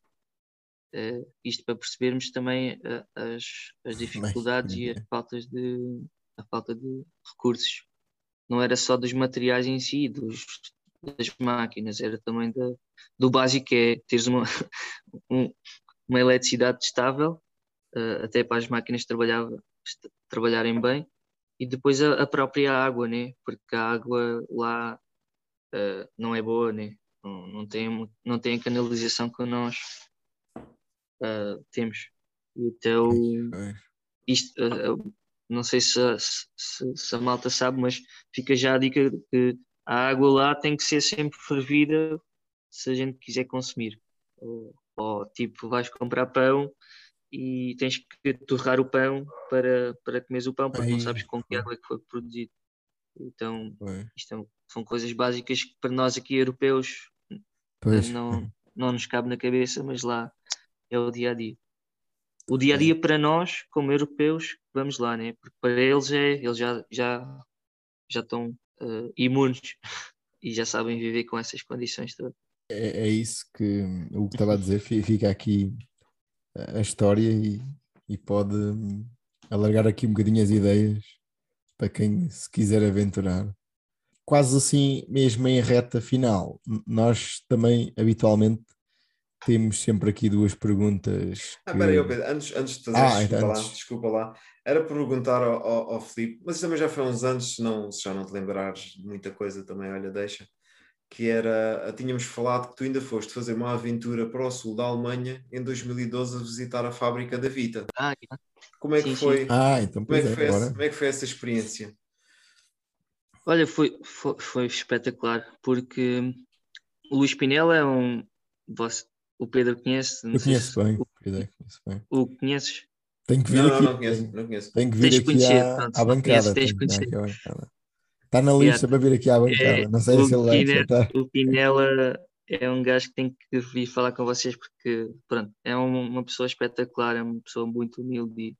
Speaker 3: Eh, isto para percebermos também eh, as, as dificuldades e as faltas de, a falta de recursos. Não era só dos materiais em si, dos, das máquinas, era também da, do básico, que é teres uma, um- uma eletricidade estável, eh, até para as máquinas trabalhar, trabalharem bem, e depois a, a própria água, né? Porque a água lá eh, não é boa, né? Não, não, tem, não tem a canalização que nós eh, temos. Então, isto, não sei se, se, se- a malta sabe, mas fica já a dica que a água lá tem que ser sempre fervida se a gente quiser consumir. Ou, ou, tipo, vais comprar pão e tens que torrar o pão para, para comeres o pão, porque não
Speaker 4: Ai,
Speaker 3: sabes com que água é que foi produzido. Então,
Speaker 4: Pois.
Speaker 3: isto é- são coisas básicas que para nós aqui europeus
Speaker 4: Pois.
Speaker 3: não, não nos cabe na cabeça, mas lá é o dia a dia. O dia a dia para nós, como europeus, vamos lá, né? Porque para eles é, eles já, já, já estão uh, imunes e já sabem viver com essas condições todas.
Speaker 4: É, é isso que o que estava a dizer, fica aqui a história e, e pode hum, alargar aqui um bocadinho as ideias para quem se quiser aventurar. Quase assim, mesmo em reta final, nós também habitualmente temos sempre aqui duas perguntas.
Speaker 1: Ah, que... Ah, peraí, Pedro, antes, antes de fazer, ah, então antes. Lá, desculpa lá, era perguntar ao, ao, ao Filipe, mas também já foi há uns anos, se, não, se já não te lembrares de muita coisa também, olha, deixa, que era, tínhamos falado que tu ainda foste fazer uma aventura para o sul da Alemanha em 2012 a visitar a fábrica da Vita.
Speaker 3: Ah,
Speaker 1: como é que sim, foi?
Speaker 4: Sim. Ah, então
Speaker 1: como é, que é, foi essa, como é que foi essa experiência?
Speaker 3: Olha, foi, foi, foi espetacular, porque o Luís Pinela é um. Você, o Pedro conhece?
Speaker 4: Eu conheço bem, o, Pedro, conheço bem.
Speaker 3: O conheces?
Speaker 4: Tenho que vir
Speaker 1: não,
Speaker 4: aqui.
Speaker 1: Não, não conheço, não conheço.
Speaker 4: Tenho que vir aqui à, à bancada. Tens conhecer. Está na lista yeah. para vir aqui à bancada. É, não sei se ele vai
Speaker 3: aceitar. O Pinela é um gajo que tem que vir falar com vocês porque, pronto, é uma, uma pessoa espetacular, é uma pessoa muito humilde e,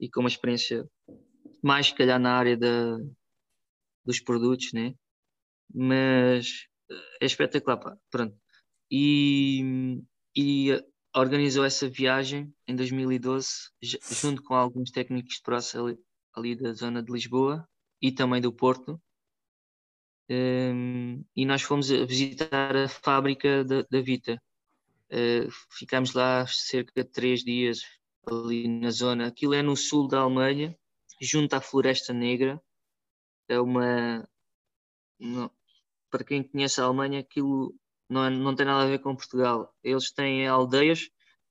Speaker 3: e com uma experiência mais, se calhar, na área da, dos produtos, né? Mas é espetacular, pá. Pronto. E, e organizou essa viagem em 2012, junto com alguns técnicos de proça ali, ali da zona de Lisboa e também do Porto. Um, e nós fomos a visitar a fábrica da, da Vita. Uh, ficámos lá cerca de três dias ali na zona. Aquilo é no sul da Alemanha, junto à Floresta Negra. É uma. Não, para quem conhece a Alemanha, aquilo não, é, não tem nada a ver com Portugal. Eles têm aldeias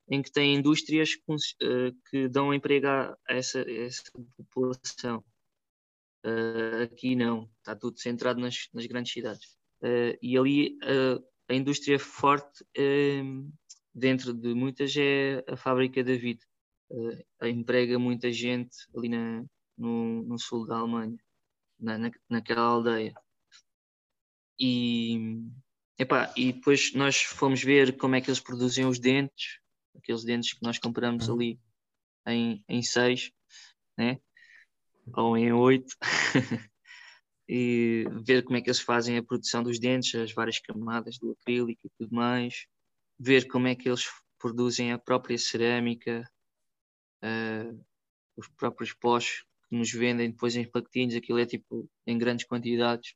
Speaker 3: em que têm indústrias que, uh, que dão emprego a essa, essa população. Uh, aqui não, está tudo centrado nas, nas grandes cidades. Uh, e ali a indústria forte dentro de muitas é a fábrica da Vita. emprega muita gente ali na, no, no sul da Alemanha, na, na, naquela aldeia. E, epá, e depois nós fomos ver como é que eles produzem os dentes, aqueles dentes que nós compramos uhum. ali em, em seis, né? ou em oito e ver como é que eles fazem a produção dos dentes, as várias camadas do acrílico e tudo mais, ver como é que eles produzem a própria cerâmica, uh, os próprios pós que nos vendem depois em pacotinhos, aquilo é tipo em grandes quantidades.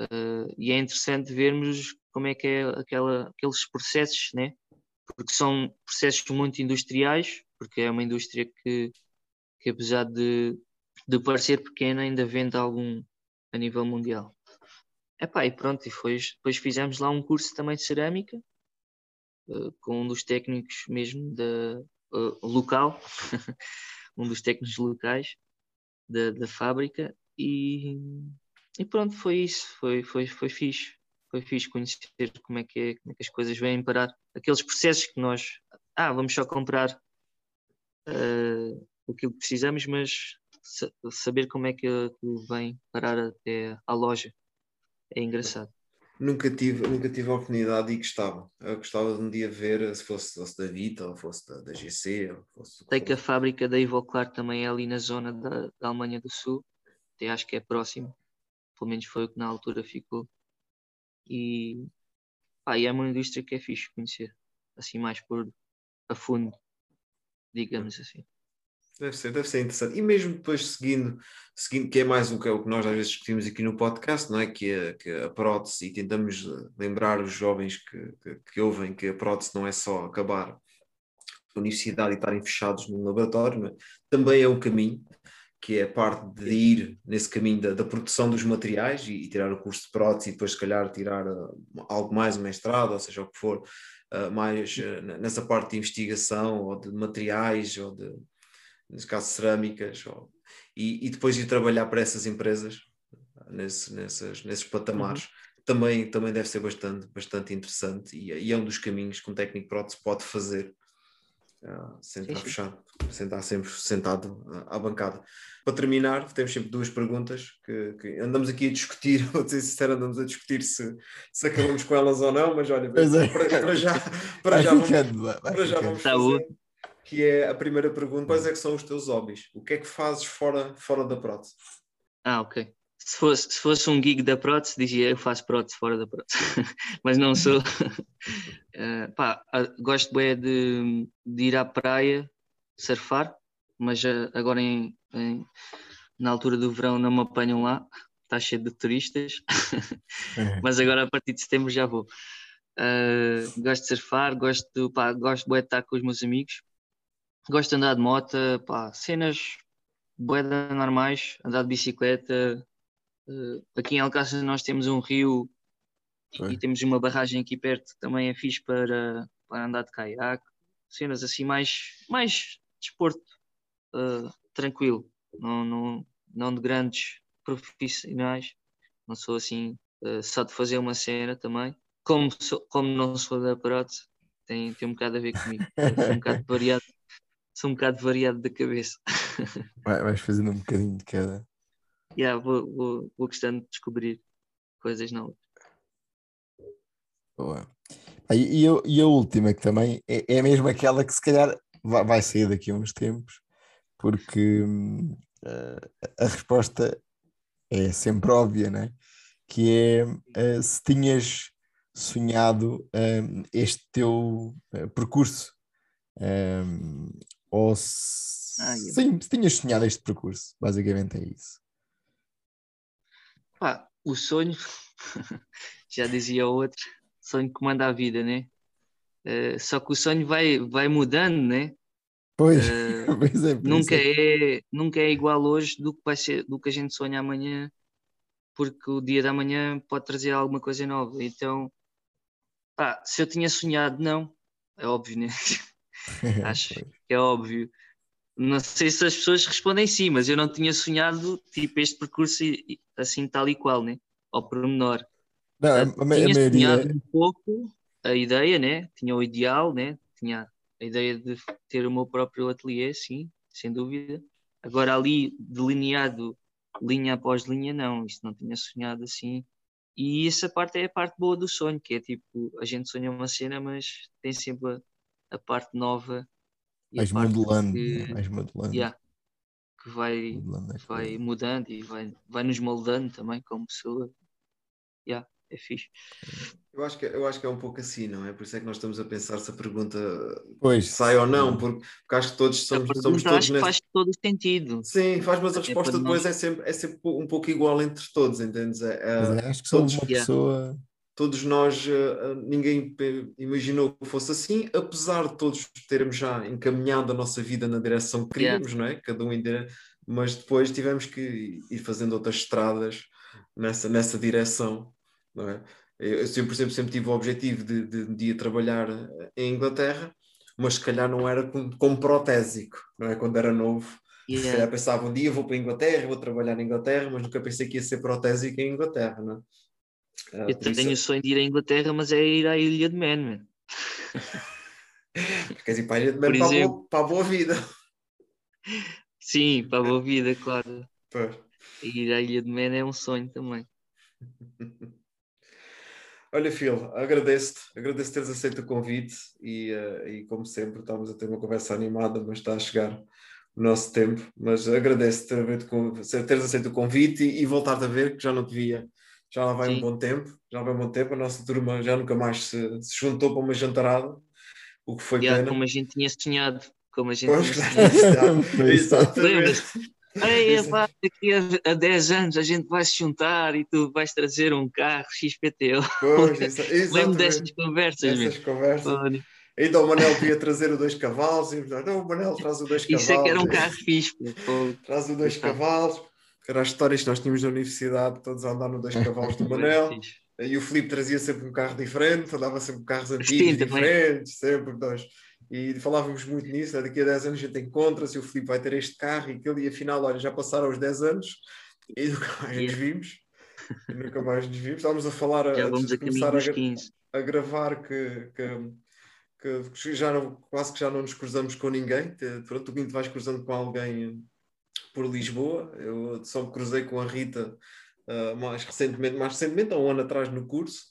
Speaker 3: Uh, e é interessante vermos como é que é aquela, aqueles processos, né? porque são processos muito industriais, porque é uma indústria que, que apesar de de parecer pequena, ainda vende algum a nível mundial. Epá, e pronto, e foi, depois fizemos lá um curso também de cerâmica, uh, com um dos técnicos mesmo da, uh, local, um dos técnicos locais da, da fábrica, e, e pronto, foi isso, foi, foi, foi fixe. Foi fixe conhecer como é, que é, como é que as coisas vêm parar. Aqueles processos que nós, ah, vamos só comprar uh, aquilo que precisamos, mas saber como é que aquilo vem parar até à loja. É engraçado.
Speaker 1: Nunca tive, nunca tive a oportunidade e gostava. Eu gostava de um dia ver se fosse, fosse da Vita ou fosse da, da GC. Ou fosse
Speaker 3: Sei que a fábrica da Ivoclar também é ali na zona da, da Alemanha do Sul. Até acho que é próximo. Pelo menos foi o que na altura ficou. E, pá, e é uma indústria que é fixe conhecer. Assim mais por a fundo, digamos assim.
Speaker 1: Deve ser, deve ser interessante. E mesmo depois seguindo, seguindo que é mais o que, é o que nós às vezes discutimos aqui no podcast, não é? Que, é, que a prótese, e tentamos lembrar os jovens que, que, que ouvem que a prótese não é só acabar a universidade e estarem fechados num laboratório, é? também é um caminho, que é a parte de ir nesse caminho da, da produção dos materiais e, e, tirar o curso de prótese e depois, se calhar, tirar uh, algo mais, um mestrado, ou seja, o que for, uh, mais uh, nessa parte de investigação ou de materiais ou de nesse caso cerâmicas, ou, e, e, depois ir trabalhar para essas empresas nesse, nessas, nesses patamares, uhum. também, também deve ser bastante, bastante interessante e, e, é um dos caminhos que um técnico prótese pode fazer sem estar fechado, sem estar sempre sentado à bancada. Para terminar, temos sempre duas perguntas que, que andamos aqui a discutir, vou ser sincero, andamos a discutir se, se acabamos com elas ou não, mas olha, é. para, para, já, para já vamos, para já vamos fazer que é a primeira pergunta: quais é que são os teus hobbies? O que é que fazes fora, fora da prótese?
Speaker 3: Ah, ok. Se fosse, se fosse um gig da prótese, dizia eu faço prótese fora da prótese, mas não sou. uh, pá, gosto bem de, de, ir à praia surfar, mas uh, agora em, em, na altura do verão não me apanham lá, está cheio de turistas, é. mas agora a partir de setembro já vou. Uh, gosto de surfar, gosto, pá, gosto de estar com os meus amigos, gosto de andar de moto, pá, cenas boedas normais, andar de bicicleta, aqui em Alcácer nós temos um rio e temos uma barragem aqui perto que também é fixe para, para andar de caiaque, cenas assim mais, mais desporto uh, tranquilo, não, não, não de grandes profissionais, não sou assim uh, só de fazer uma cena também, como, sou, como não sou da prótese, tem, tem um bocado a ver comigo, sou um bocado variado, sou um bocado variado da cabeça.
Speaker 4: Vai, vais fazendo um bocadinho de cada
Speaker 3: yeah, vou, vou, vou gostando de descobrir coisas novas.
Speaker 4: Boa. E, e, e a última, que também é, é mesmo aquela que se calhar vai, vai sair daqui a uns tempos, porque uh, a resposta é sempre óbvia, né? que é uh, se tinhas sonhado um, este teu percurso um, ou se, ah, sim, se tinhas sonhado este percurso, basicamente é isso.
Speaker 3: Pá, o sonho, já dizia outro, sonho que manda a vida, né? Uh, só que o sonho vai, vai mudando, né?
Speaker 4: Pois, uh, pois é,
Speaker 3: nunca é. nunca é igual hoje do que vai ser, do que a gente sonha amanhã, porque o dia da manhã pode trazer alguma coisa nova. Então, pá, se eu tinha sonhado, não, é óbvio, né? Acho que é óbvio. Não sei se as pessoas respondem sim, mas eu não tinha sonhado tipo este percurso assim tal e qual, né? Ao pormenor.
Speaker 4: Não, a, a,
Speaker 3: tinha a maioria... sonhado um pouco a ideia, né? Tinha o ideal, né? Tinha a ideia de ter o meu próprio ateliê, sim, sem dúvida. Agora ali delineado linha após linha, não, isto não tinha sonhado assim. E essa parte é a parte boa do sonho, que é tipo, a gente sonha uma cena, mas tem sempre a, a parte nova
Speaker 4: mais modelando, que, né? mais modelando.
Speaker 3: Yeah, que vai, modelando é vai mudando e vai, vai nos moldando também como pessoa. Yeah, é fixe.
Speaker 1: Eu acho, que, eu acho que é um pouco assim, não é? Por isso é que nós estamos a pensar se a pergunta pois, sai ou não, porque, porque acho que todos somos, somos todos.
Speaker 3: Acho nesse... faz todo sentido.
Speaker 1: Sim, faz, mas a resposta depois é sempre, é sempre um pouco igual entre todos, entendes? É,
Speaker 4: é, acho que somos uma pessoa
Speaker 1: todos nós, eh, ninguém imaginou que fosse assim, apesar de todos termos já encaminhado a nossa vida na direção que queríamos, yeah. não é? Cada um em mas depois tivemos que ir fazendo outras estradas nessa, nessa direção, não é? Eu, sempre, por exemplo, sempre tive o objetivo de, de, de ir trabalhar em Inglaterra, mas se calhar não era como, como protésico, não é? Quando era novo, yeah. se calhar pensava um dia vou para a Inglaterra, vou trabalhar na Inglaterra, mas nunca pensei que ia ser protésico em Inglaterra, não é?
Speaker 3: Ah, eu tenho o sonho de ir à Inglaterra, mas é ir à Ilha de Man, man.
Speaker 1: Queres ir para a Ilha de Man para, exemplo... boa, para, a boa vida?
Speaker 3: Sim, para a boa vida, claro. Pois. Ir à Ilha de Man é um sonho também.
Speaker 1: Olha, Phil, agradeço-te, agradeço teres aceito o convite e, uh, e, como sempre, estamos a ter uma conversa animada, mas está a chegar o nosso tempo. Mas agradeço-te teres aceito o convite e, e voltar-te a ver, que já não te via já lá vai Sim. um bom tempo, já vai um bom tempo, a nossa turma já nunca mais se, se juntou para uma jantarada, o que foi
Speaker 3: yeah,
Speaker 1: pena.
Speaker 3: Como a gente tinha sonhado, como a gente pois, tinha sonhado. Exatamente. Ei, pá, daqui a, a 10 anos a gente vai se juntar e tu vais trazer um carro XPTO. Pois, Lembro dessas conversas.
Speaker 1: Essas conversas. Então o Manel podia trazer o dois cavalos e não, o Manel traz o dois cavalos.
Speaker 3: Isso é que era um carro fixe. Pô.
Speaker 1: Traz o dois cavalos era as histórias que nós tínhamos na universidade, todos a andar no dois cavalos do Manel. E o Filipe trazia sempre um carro diferente, andava sempre com carros antigos, diferentes, sempre dois. E falávamos muito nisso, né? daqui a 10 anos a gente encontra-se, o Filipe vai ter este carro e aquele, e afinal, olha, já passaram os 10 anos e nunca mais yeah. nos vimos. E nunca mais nos vimos. Estávamos a falar,
Speaker 3: já antes de começar
Speaker 1: a, a, gravar, que, que, que, já não, quase que já não nos cruzamos com ninguém. Pronto, tu vais cruzando com alguém por Lisboa. Eu só me cruzei com a Rita uh, mais recentemente, mais recentemente, há um ano atrás no curso.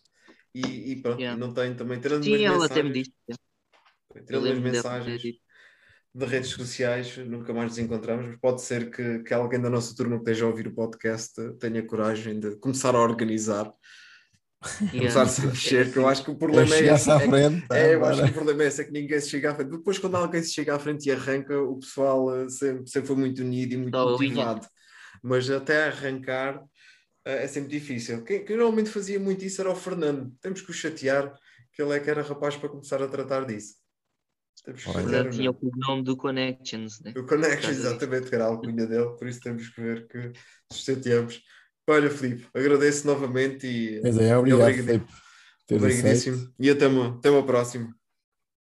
Speaker 1: E, e pronto, yeah. não tenho também tirando
Speaker 3: Sim, ela até me disse.
Speaker 1: Tirando as mensagens. de redes sociais, nunca mais nos encontramos, mas pode ser que, que alguém da nossa turma que esteja a ouvir o podcast tenha coragem de começar a organizar. Começar -se a mexer, que eu acho que o problema é, esse,
Speaker 4: à frente,
Speaker 1: é, é, eu acho que o problema é esse, é que ninguém se chega à frente. Depois, quando alguém se chega à frente e arranca, o pessoal eh, sempre, sempre foi muito unido e muito Dá motivado. Mas até arrancar eh, é sempre difícil. Quem, quem, normalmente fazia muito isso era o Fernando. Temos que o chatear, que ele é que era rapaz para começar a tratar disso.
Speaker 3: Temos que Olha, tinha o nome do Connections. Né?
Speaker 1: O Connections, exatamente, que era a alcunha dele, por isso temos que ver que nos chateamos. Olha, Filipe, agradeço novamente e.
Speaker 4: Mas é, obrigado, Filipe.
Speaker 1: Obrigadíssimo. E até uma, até uma próxima.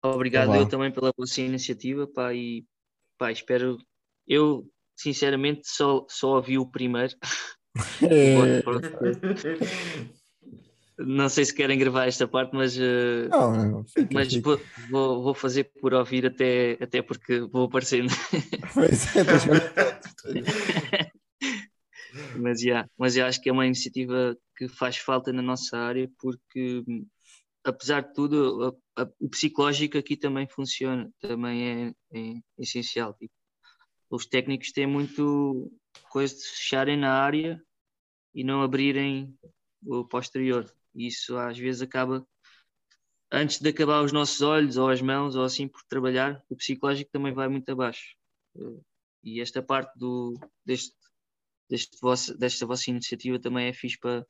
Speaker 3: Obrigado eu também pela vossa iniciativa, pá, e pá, espero. Eu, sinceramente, só, só ouvi o primeiro. É. não sei se querem gravar esta parte, mas, uh,
Speaker 4: não, não, fica,
Speaker 3: mas
Speaker 4: fica.
Speaker 3: Vou, vou, fazer por ouvir até, até porque vou aparecendo.
Speaker 4: Pois é,
Speaker 3: mas, yeah, mas eu acho que é uma iniciativa que faz falta na nossa área porque apesar de tudo a, a, o psicológico aqui também funciona, também é, é essencial. Tipo, os técnicos têm muito coisa de fecharem na área e não abrirem o posterior. Isso às vezes acaba antes de acabar os nossos olhos ou as mãos ou assim por trabalhar, o psicológico também vai muito abaixo. E esta parte do, deste, deste vosso, desta vossa iniciativa também é fixe para,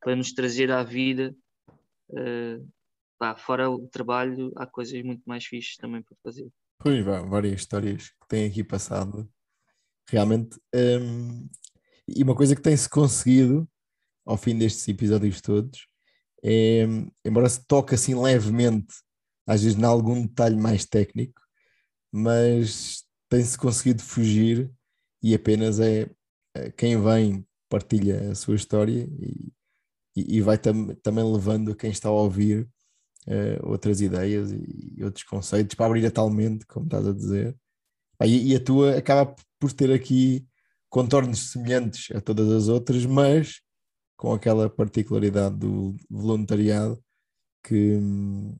Speaker 3: para nos trazer à vida. Uh, pá, fora o trabalho, há coisas muito mais fixes também para fazer.
Speaker 4: Pois, várias histórias que têm aqui passado. Realmente, um, e uma coisa que tem-se conseguido ao fim destes episódios todos é, embora se toque assim levemente, às vezes em algum detalhe mais técnico, mas tem-se conseguido fugir e apenas é quem vem partilha a sua história e, e, vai tam, também levando quem está a ouvir uh, outras ideias e, e, outros conceitos para abrir a tal mente, como estás a dizer. e, e, a tua acaba por ter aqui contornos semelhantes a todas as outras, mas com aquela particularidade do voluntariado que hum,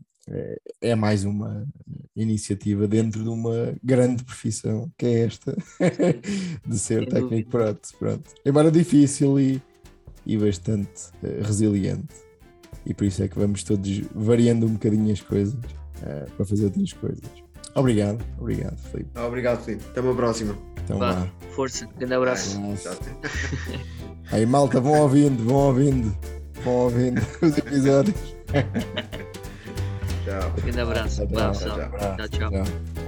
Speaker 4: é, mais uma iniciativa dentro de uma grande profissão que é esta de ser técnico prótese. Pronto. Embora difícil e, e bastante uh, resiliente. E por isso é que vamos todos variando um bocadinho as coisas uh, para fazer outras coisas. Obrigado, obrigado, Felipe.
Speaker 1: Obrigado, Felipe. Até uma próxima.
Speaker 4: Então, vá.
Speaker 3: Força, grande abraço.
Speaker 4: Aí, malta, vão ouvindo, vão ouvindo, vão ouvindo os episódios.
Speaker 1: Tchau.
Speaker 3: Grande abraço. Tchau, tchau. tchau, tchau. tchau.